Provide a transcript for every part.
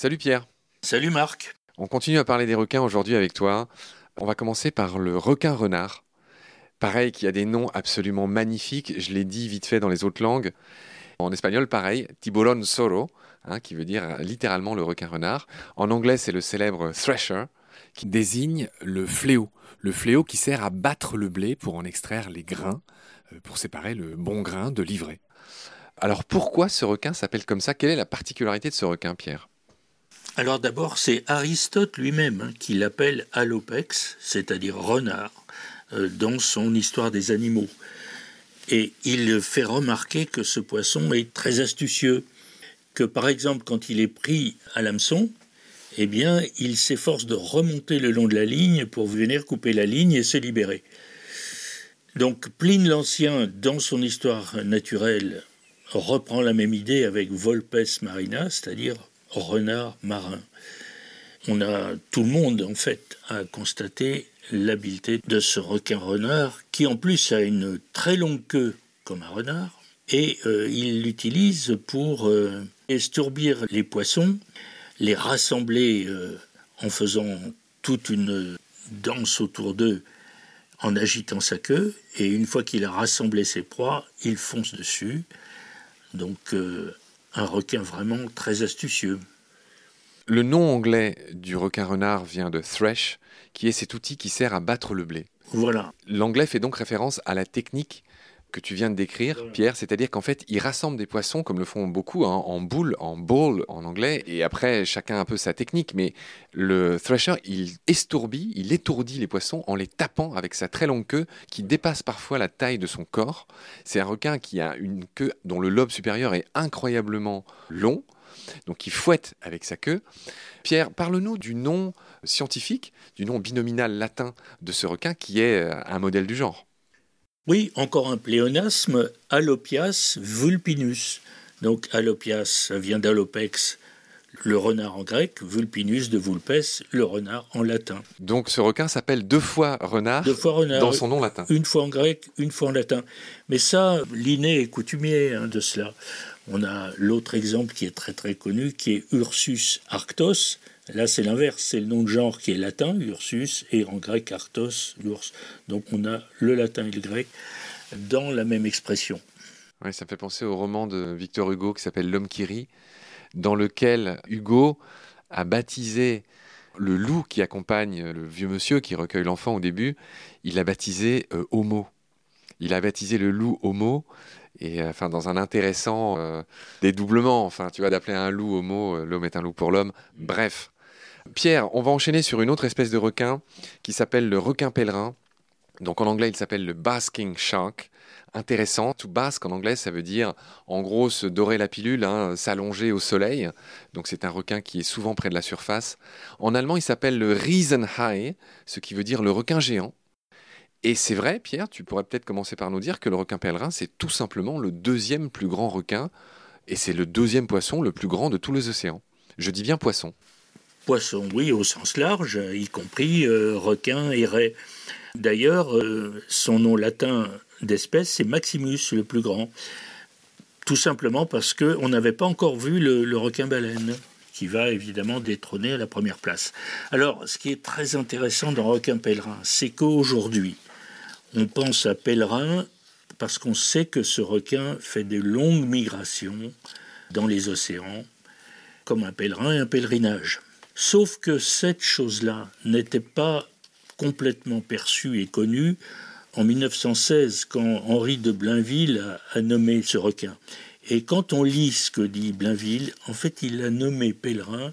Salut Pierre. Salut Marc. On continue à parler des requins aujourd'hui avec toi. On va commencer par le requin renard. Pareil, qui a des noms absolument magnifiques. Je l'ai dit vite fait dans les autres langues. En espagnol, pareil, tiburon soro, hein, qui veut dire littéralement le requin renard. En anglais, c'est le célèbre thresher, qui désigne le fléau. Le fléau qui sert à battre le blé pour en extraire les grains, euh, pour séparer le bon grain de l'ivraie. Alors pourquoi ce requin s'appelle comme ça? Quelle est la particularité de ce requin, Pierre? Alors d'abord, c'est Aristote lui-même hein, qui l'appelle alopex, c'est-à-dire renard, euh, dans son Histoire des animaux. Et il fait remarquer que ce poisson est très astucieux, que par exemple quand il est pris à l'hameçon, eh bien il s'efforce de remonter le long de la ligne pour venir couper la ligne et se libérer. Donc Pline l'Ancien, dans son histoire naturelle, reprend la même idée avec Volpes marina, c'est-à-dire renard marin. On a tout le monde en fait à constater l'habileté de ce requin renard qui en plus a une très longue queue comme un renard et euh, il l'utilise pour euh, estourbir les poissons, les rassembler euh, en faisant toute une danse autour d'eux en agitant sa queue et une fois qu'il a rassemblé ses proies, il fonce dessus donc un requin vraiment très astucieux. Le nom anglais du requin renard vient de thresh, qui est cet outil qui sert à battre le blé. Voilà. L'anglais fait donc référence à la technique que tu viens de décrire, Pierre, c'est-à-dire qu'en fait, il rassemble des poissons, comme le font beaucoup, hein, en boule, en bowl en anglais, et après, chacun a un peu sa technique, mais le thresher, il estourbit, il étourdit les poissons en les tapant avec sa très longue queue, qui dépasse parfois la taille de son corps. C'est un requin qui a une queue dont le lobe supérieur est incroyablement long, donc il fouette avec sa queue. Pierre, parle-nous du nom scientifique, du nom binominal latin de ce requin qui est euh, un modèle du genre. Oui, encore un pléonasme, Alopias vulpinus. Donc Alopias, ça vient d'Alopex, le renard en grec, vulpinus de vulpes, le renard en latin. Donc ce requin s'appelle deux fois renard, deux fois renard dans son nom latin. Une fois en grec, une fois en latin. Mais ça, l'inné est coutumier hein, de cela. On a l'autre exemple qui est très très connu, qui est Ursus arctos, Là, c'est l'inverse, c'est le nom de genre qui est latin, Ursus, et en grec, Artos, l'ours. Donc on a le latin et le grec dans la même expression. Oui, ça me fait penser au roman de Victor Hugo qui s'appelle L'homme qui rit, dans lequel Hugo a baptisé le loup qui accompagne le vieux monsieur qui recueille l'enfant au début, il l'a baptisé euh, Homo. Il a baptisé le loup Homo et euh, enfin dans un intéressant euh, dédoublement enfin tu vois d'appeler un loup homo l'homme est un loup pour l'homme bref Pierre, on va enchaîner sur une autre espèce de requin qui s'appelle le requin pèlerin. Donc en anglais, il s'appelle le basking shark. Intéressant. Tout basque en anglais, ça veut dire en gros se dorer la pilule, hein, s'allonger au soleil. Donc c'est un requin qui est souvent près de la surface. En allemand, il s'appelle le Riesenhai, ce qui veut dire le requin géant. Et c'est vrai, Pierre, tu pourrais peut-être commencer par nous dire que le requin pèlerin, c'est tout simplement le deuxième plus grand requin, et c'est le deuxième poisson le plus grand de tous les océans. Je dis bien poisson. Poisson, oui, au sens large, y compris euh, requin et raie. D'ailleurs, euh, son nom latin d'espèce, c'est Maximus, le plus grand. Tout simplement parce qu'on n'avait pas encore vu le, requin-baleine, qui va évidemment détrôner à la première place. Alors, ce qui est très intéressant dans Requin pèlerin, c'est qu'aujourd'hui, on pense à pèlerin parce qu'on sait que ce requin fait de longues migrations dans les océans, comme un pèlerin et un pèlerinage. Sauf que cette chose-là n'était pas complètement perçue et connue en 1916 quand Henri de Blainville a, nommé ce requin. Et quand on lit ce que dit Blainville, en fait il l'a nommé pèlerin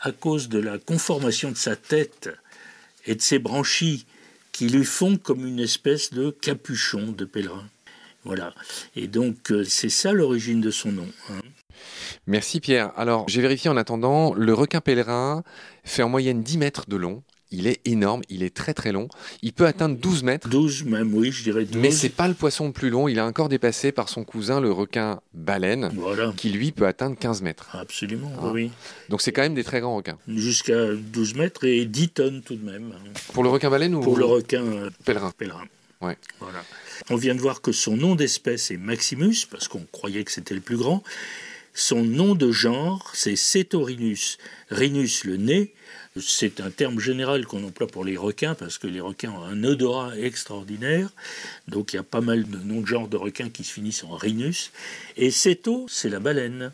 à cause de la conformation de sa tête et de ses branchies qui lui font comme une espèce de capuchon de pèlerin. Voilà. Et donc euh, c'est ça l'origine de son nom. Hein. Merci Pierre. Alors, j'ai vérifié en attendant, le requin pèlerin fait en moyenne 10 mètres de long. Il est énorme, il est très très long. Il peut atteindre 12 mètres. 12 même, oui, je dirais 12. Mais c'est pas le poisson le plus long. Il est encore dépassé par son cousin, le requin baleine, qui lui peut atteindre 15 mètres. Absolument, ah. oui. Donc c'est quand même des très grands requins. Jusqu'à 12 mètres et 10 tonnes tout de même. Pour le requin baleine ou Pour le requin euh, pèlerin? pèlerin. Ouais. Voilà. On vient de voir que son nom d'espèce est Maximus, parce qu'on croyait que c'était le plus grand. Son nom de genre, c'est Cetorinus. Rhinus, le nez, c'est un terme général qu'on emploie pour les requins parce que les requins ont un odorat extraordinaire. Donc il y a pas mal de noms de genre de requins qui se finissent en rhinus. Et ceto, c'est la baleine.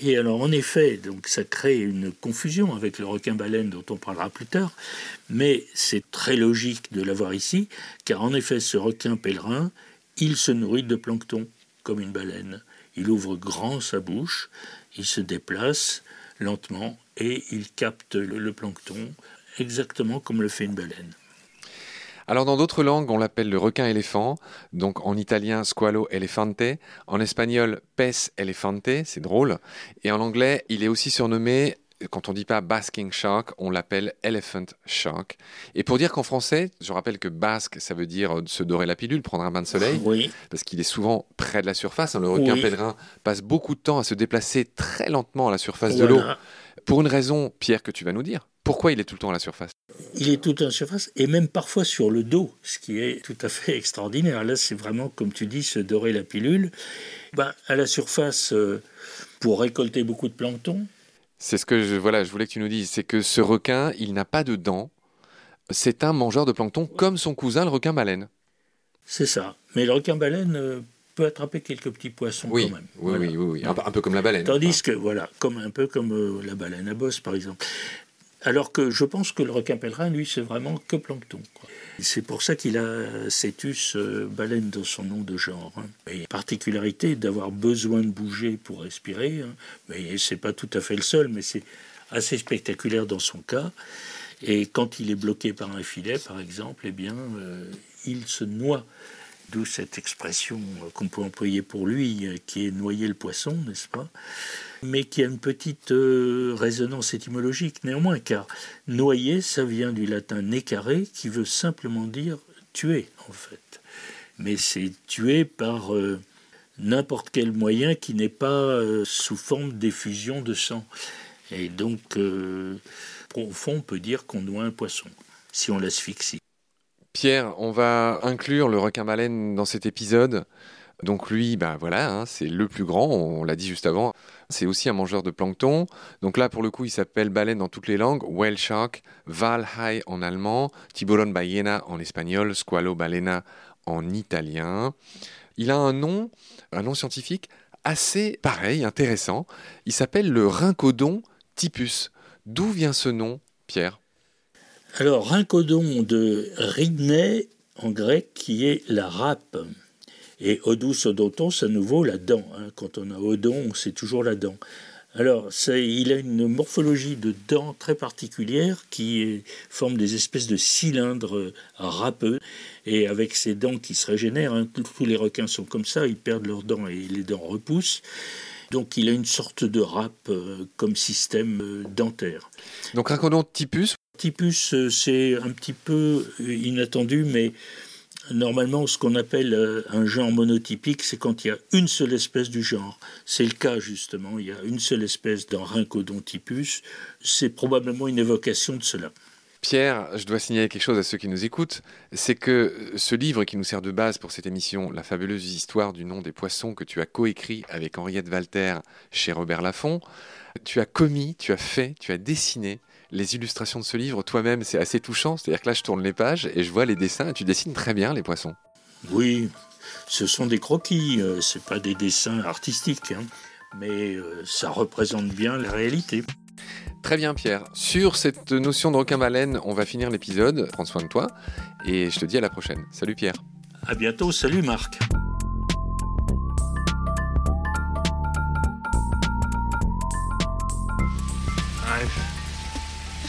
Et alors en effet, donc ça crée une confusion avec le requin-baleine dont on parlera plus tard, mais c'est très logique de l'avoir ici, car en effet ce requin pèlerin, il se nourrit de plancton comme une baleine. Il ouvre grand sa bouche, il se déplace lentement et il capte le, plancton exactement comme le fait une baleine. Alors dans d'autres langues, on l'appelle le requin-éléphant, donc en italien squalo elefante, en espagnol pes elefante, c'est drôle, et en anglais, il est aussi surnommé quand on dit pas basking shark, on l'appelle elephant shark. Et pour dire qu'en français, je rappelle que basque, ça veut dire se dorer la pilule, prendre un bain de soleil, oui. parce qu'il est souvent près de la surface. Hein. Le requin pèlerin passe beaucoup de temps à se déplacer très lentement à la surface de l'eau pour une raison, Pierre, que tu vas nous dire. Pourquoi il est tout le temps à la surface? Il est tout le temps à la surface et même parfois sur le dos, ce qui est tout à fait extraordinaire. Là, c'est vraiment, comme tu dis, se dorer la pilule. Ben, à la surface, euh, pour récolter beaucoup de plancton. C'est ce que je, voilà, je voulais que tu nous dises. C'est que ce requin, il n'a pas de dents. C'est un mangeur de plancton comme son cousin, le requin-baleine. C'est ça. Mais le requin-baleine euh, peut attraper quelques petits poissons quand même. Oui, oui, oui, Un, peu comme la baleine. Tandis que, voilà, comme, un peu comme euh, la baleine à bosse, par exemple. Alors que je pense que le requin pèlerin, lui, c'est vraiment que plancton. C'est pour ça qu'il a Cetus euh, baleine dans son nom de genre. Hein. Et particularité d'avoir besoin de bouger pour respirer. Hein. Mais c'est pas tout à fait le seul, mais c'est assez spectaculaire dans son cas. Et quand il est bloqué par un filet, par exemple, eh bien, euh, il se noie d'où cette expression qu'on peut employer pour lui, qui est noyer le poisson, n'est-ce pas? Mais qui a une petite euh, résonance étymologique néanmoins, car noyer, ça vient du latin carré, qui veut simplement dire tuer, en fait. Mais c'est tuer par euh, n'importe quel moyen qui n'est pas euh, sous forme d'effusion de sang. Et donc, au fond, on peut dire qu'on noie un poisson, si on l'asphyxie. Pierre, on va inclure le requin-baleine dans cet épisode. Donc lui, ben voilà, hein, c'est le plus grand, on, l'a dit juste avant. C'est aussi un mangeur de plancton. Donc là, pour le coup, il s'appelle baleine dans toutes les langues. Whale shark, Walhai en allemand, tiburon ballena en espagnol, squalo balena en italien. Il a un nom, un nom scientifique assez pareil, intéressant. Il s'appelle le Rhincodon typus. D'où vient ce nom, Pierre? Alors, rincodon de Ridney en grec qui est la râpe. Et odus odonton, à nouveau la dent. Hein. Quand on a odon, c'est toujours la dent. Alors, il a une morphologie de dents très particulière qui forme des espèces de cylindres râpeux. Et avec ces dents qui se régénèrent, hein, tous les requins sont comme ça, ils perdent leurs dents et les dents repoussent. Donc il a une sorte de râpe euh, comme système euh, dentaire. Donc un typus Typus, euh, c'est un petit peu inattendu, mais normalement, ce qu'on appelle un genre monotypique, c'est quand il y a une seule espèce du genre. C'est le cas, justement. Il y a une seule espèce dans typus. C'est probablement une évocation de cela. Pierre, je dois signaler quelque chose à ceux qui nous écoutent, c'est que ce livre qui nous sert de base pour cette émission, La fabuleuse histoire du nom des poissons, que tu as coécrit avec Henriette Walter chez Robert Laffont, tu as commis, tu as fait, tu as dessiné les illustrations de ce livre toi-même, c'est assez touchant. C'est-à-dire que là, je tourne les pages et je vois les dessins et tu dessines très bien les poissons. Oui, ce sont des croquis, euh, ce pas des dessins artistiques, hein. mais euh, ça représente bien la réalité. Très bien Pierre. Sur cette notion de requin-baleine, on va finir l'épisode. Prends soin de toi et je te dis à la prochaine. Salut Pierre. À bientôt. Salut Marc. I've